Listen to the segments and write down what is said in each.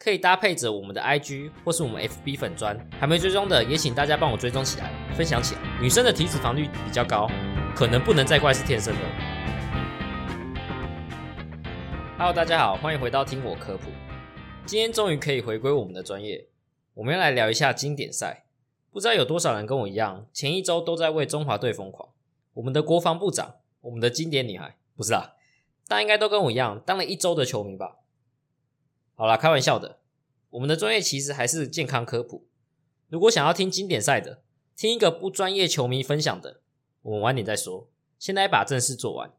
可以搭配着我们的 IG 或是我们 FB 粉砖，还没追踪的也请大家帮我追踪起来，分享起来。女生的体脂肪率比较高，可能不能再怪是天生的。Hello，大家好，欢迎回到听我科普。今天终于可以回归我们的专业，我们要来聊一下经典赛。不知道有多少人跟我一样，前一周都在为中华队疯狂。我们的国防部长，我们的经典女孩，不是啦，大家应该都跟我一样，当了一周的球迷吧。好啦，开玩笑的。我们的专业其实还是健康科普。如果想要听经典赛的，听一个不专业球迷分享的，我们晚点再说。先来把正事做完。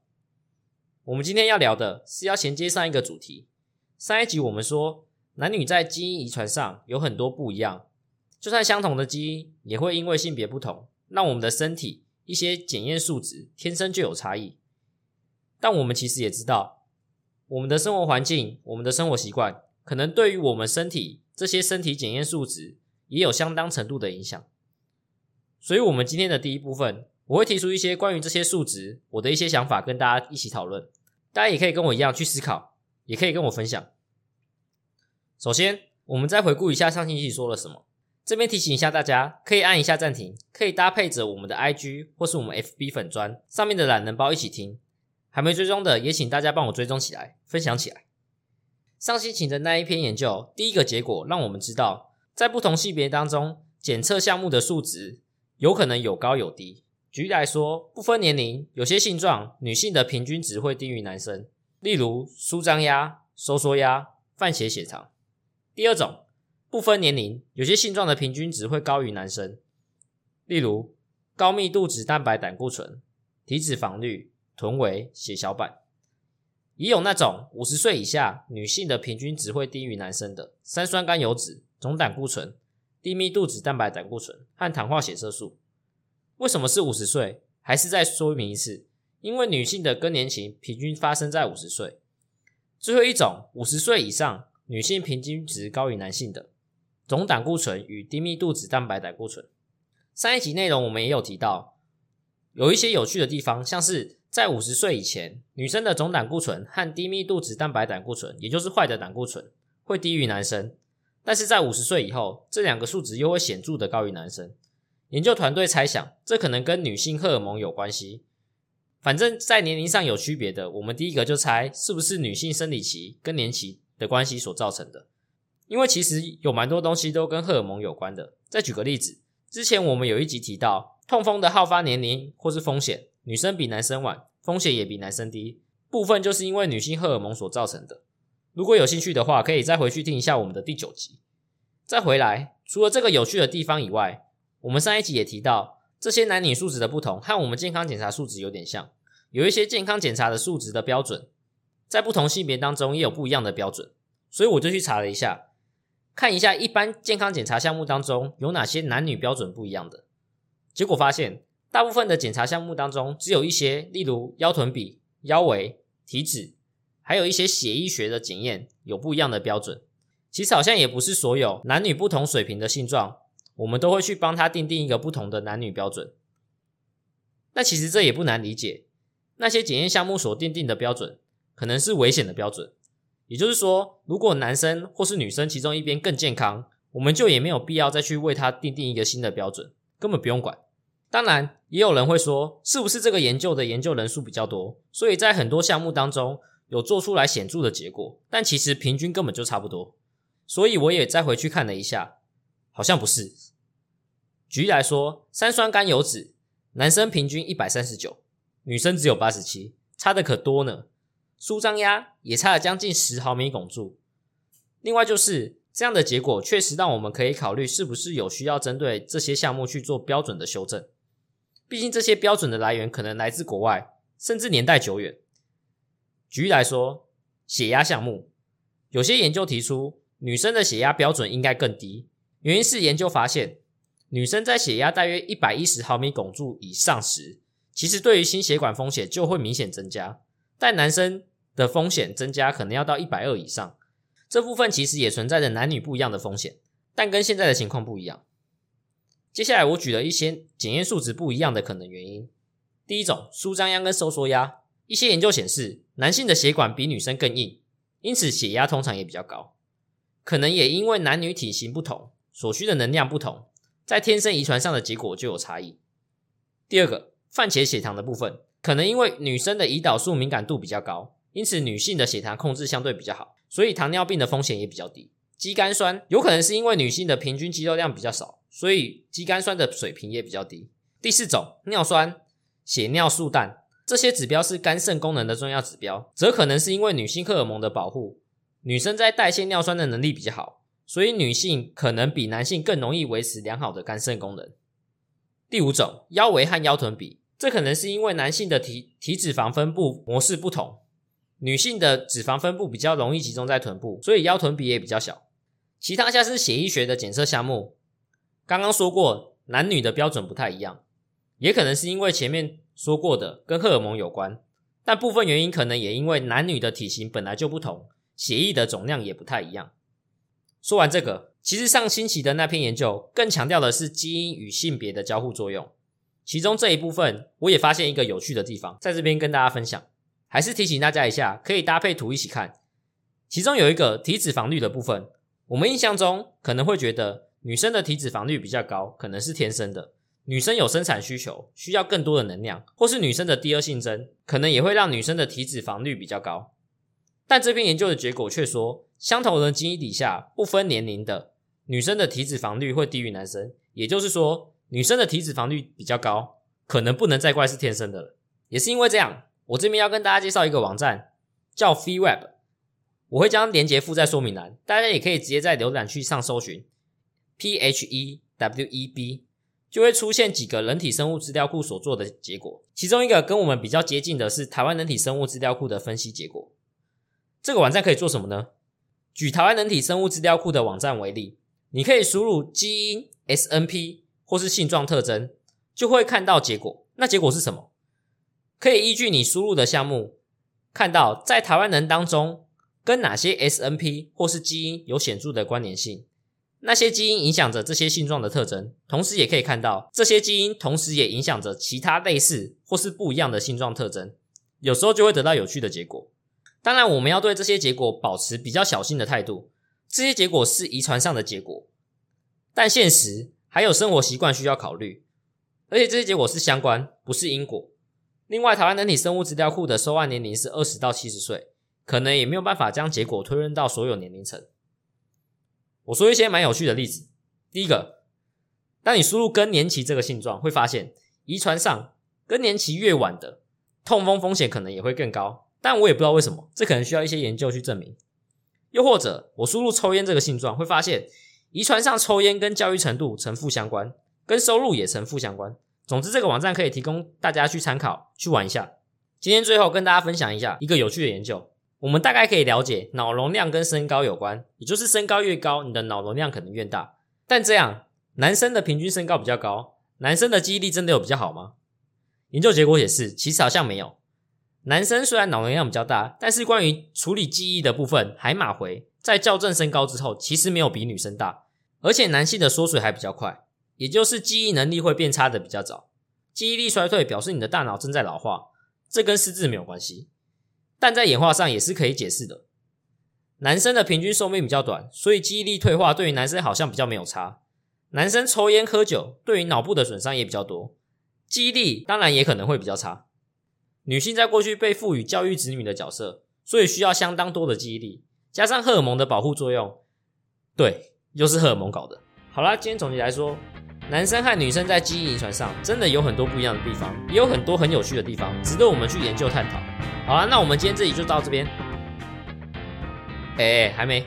我们今天要聊的是要衔接上一个主题。上一集我们说，男女在基因遗传上有很多不一样，就算相同的基因，也会因为性别不同，让我们的身体一些检验数值天生就有差异。但我们其实也知道，我们的生活环境，我们的生活习惯。可能对于我们身体这些身体检验数值也有相当程度的影响，所以，我们今天的第一部分，我会提出一些关于这些数值我的一些想法，跟大家一起讨论。大家也可以跟我一样去思考，也可以跟我分享。首先，我们再回顾一下上星期说了什么。这边提醒一下大家，可以按一下暂停，可以搭配着我们的 IG 或是我们 FB 粉砖上面的懒人包一起听。还没追踪的，也请大家帮我追踪起来，分享起来。上星期的那一篇研究，第一个结果让我们知道，在不同性别当中，检测项目的数值有可能有高有低。举例来说，不分年龄，有些性状女性的平均值会低于男生，例如舒张压、收缩压、泛血血糖。第二种，不分年龄，有些性状的平均值会高于男生，例如高密度脂蛋白胆固醇、体脂肪率、臀围、血小板。也有那种五十岁以下女性的平均值会低于男生的三酸甘油脂、总胆固醇、低密度脂蛋白胆固醇和糖化血色素。为什么是五十岁？还是再说明一次，因为女性的更年期平均发生在五十岁。最后一种五十岁以上女性平均值高于男性的总胆固醇与低密度脂蛋白胆固醇。上一集内容我们也有提到，有一些有趣的地方，像是。在五十岁以前，女生的总胆固醇和低密度脂蛋白胆固醇，也就是坏的胆固醇，会低于男生；但是在五十岁以后，这两个数值又会显著的高于男生。研究团队猜想，这可能跟女性荷尔蒙有关系。反正，在年龄上有区别的，我们第一个就猜是不是女性生理期、更年期的关系所造成的。因为其实有蛮多东西都跟荷尔蒙有关的。再举个例子，之前我们有一集提到，痛风的好发年龄或是风险。女生比男生晚，风险也比男生低，部分就是因为女性荷尔蒙所造成的。如果有兴趣的话，可以再回去听一下我们的第九集。再回来，除了这个有趣的地方以外，我们上一集也提到，这些男女数值的不同和我们健康检查数值有点像，有一些健康检查的数值的标准，在不同性别当中也有不一样的标准。所以我就去查了一下，看一下一般健康检查项目当中有哪些男女标准不一样的，结果发现。大部分的检查项目当中，只有一些，例如腰臀比、腰围、体脂，还有一些血液学的检验有不一样的标准。其实好像也不是所有男女不同水平的性状，我们都会去帮他定定一个不同的男女标准。那其实这也不难理解，那些检验项目所定定的标准，可能是危险的标准。也就是说，如果男生或是女生其中一边更健康，我们就也没有必要再去为他定定一个新的标准，根本不用管。当然，也有人会说，是不是这个研究的研究人数比较多，所以在很多项目当中有做出来显著的结果？但其实平均根本就差不多。所以我也再回去看了一下，好像不是。举例来说，三酸甘油脂，男生平均一百三十九，女生只有八十七，差的可多呢。舒张压也差了将近十毫米汞柱。另外就是。这样的结果确实让我们可以考虑是不是有需要针对这些项目去做标准的修正。毕竟这些标准的来源可能来自国外，甚至年代久远。举例来说，血压项目，有些研究提出女生的血压标准应该更低，原因是研究发现，女生在血压大约一百一十毫米汞柱以上时，其实对于心血管风险就会明显增加，但男生的风险增加可能要到一百二以上。这部分其实也存在着男女不一样的风险，但跟现在的情况不一样。接下来我举了一些检验数值不一样的可能原因。第一种，舒张压跟收缩压，一些研究显示，男性的血管比女生更硬，因此血压通常也比较高。可能也因为男女体型不同，所需的能量不同，在天生遗传上的结果就有差异。第二个，饭前血糖的部分，可能因为女生的胰岛素敏感度比较高，因此女性的血糖控制相对比较好，所以糖尿病的风险也比较低。肌酐酸有可能是因为女性的平均肌肉量比较少，所以肌酐酸的水平也比较低。第四种，尿酸、血尿素氮这些指标是肝肾功能的重要指标，则可能是因为女性荷尔蒙的保护。女生在代谢尿酸的能力比较好，所以女性可能比男性更容易维持良好的肝肾功能。第五种，腰围和腰臀比，这可能是因为男性的体体脂肪分布模式不同，女性的脂肪分布比较容易集中在臀部，所以腰臀比也比较小。其他像是血液学的检测项目，刚刚说过男女的标准不太一样，也可能是因为前面说过的跟荷尔蒙有关，但部分原因可能也因为男女的体型本来就不同。血液的总量也不太一样。说完这个，其实上星期的那篇研究更强调的是基因与性别的交互作用。其中这一部分，我也发现一个有趣的地方，在这边跟大家分享。还是提醒大家一下，可以搭配图一起看。其中有一个体脂肪率的部分，我们印象中可能会觉得女生的体脂肪率比较高，可能是天生的。女生有生产需求，需要更多的能量，或是女生的第二性征，可能也会让女生的体脂肪率比较高。但这篇研究的结果却说，相同的基因底下，不分年龄的女生的体脂肪率会低于男生。也就是说，女生的体脂肪率比较高，可能不能再怪是天生的了。也是因为这样，我这边要跟大家介绍一个网站，叫 FeeWeb，我会将连接附在说明栏，大家也可以直接在浏览器上搜寻 P H E W E B，就会出现几个人体生物资料库所做的结果。其中一个跟我们比较接近的是台湾人体生物资料库的分析结果。这个网站可以做什么呢？举台湾人体生物资料库的网站为例，你可以输入基因 SNP 或是性状特征，就会看到结果。那结果是什么？可以依据你输入的项目，看到在台湾人当中跟哪些 SNP 或是基因有显著的关联性，那些基因影响着这些性状的特征，同时也可以看到这些基因同时也影响着其他类似或是不一样的性状特征，有时候就会得到有趣的结果。当然，我们要对这些结果保持比较小心的态度。这些结果是遗传上的结果，但现实还有生活习惯需要考虑，而且这些结果是相关，不是因果。另外，台湾人体生物资料库的收案年龄是二十到七十岁，可能也没有办法将结果推论到所有年龄层。我说一些蛮有趣的例子。第一个，当你输入更年期这个性状，会发现遗传上更年期越晚的，痛风风险可能也会更高。但我也不知道为什么，这可能需要一些研究去证明。又或者，我输入抽烟这个性状，会发现遗传上抽烟跟教育程度呈负相关，跟收入也呈负相关。总之，这个网站可以提供大家去参考，去玩一下。今天最后跟大家分享一下一个有趣的研究，我们大概可以了解脑容量跟身高有关，也就是身高越高，你的脑容量可能越大。但这样，男生的平均身高比较高，男生的记忆力真的有比较好吗？研究结果也是，其实好像没有。男生虽然脑容量比较大，但是关于处理记忆的部分，海马回在校正身高之后，其实没有比女生大，而且男性的缩水还比较快，也就是记忆能力会变差的比较早。记忆力衰退表示你的大脑正在老化，这跟失智没有关系，但在演化上也是可以解释的。男生的平均寿命比较短，所以记忆力退化对于男生好像比较没有差。男生抽烟喝酒对于脑部的损伤也比较多，记忆力当然也可能会比较差。女性在过去被赋予教育子女的角色，所以需要相当多的记忆力，加上荷尔蒙的保护作用，对，又是荷尔蒙搞的。好啦，今天总结来说，男生和女生在基因遗传上真的有很多不一样的地方，也有很多很有趣的地方，值得我们去研究探讨。好了，那我们今天这里就到这边。哎，还没，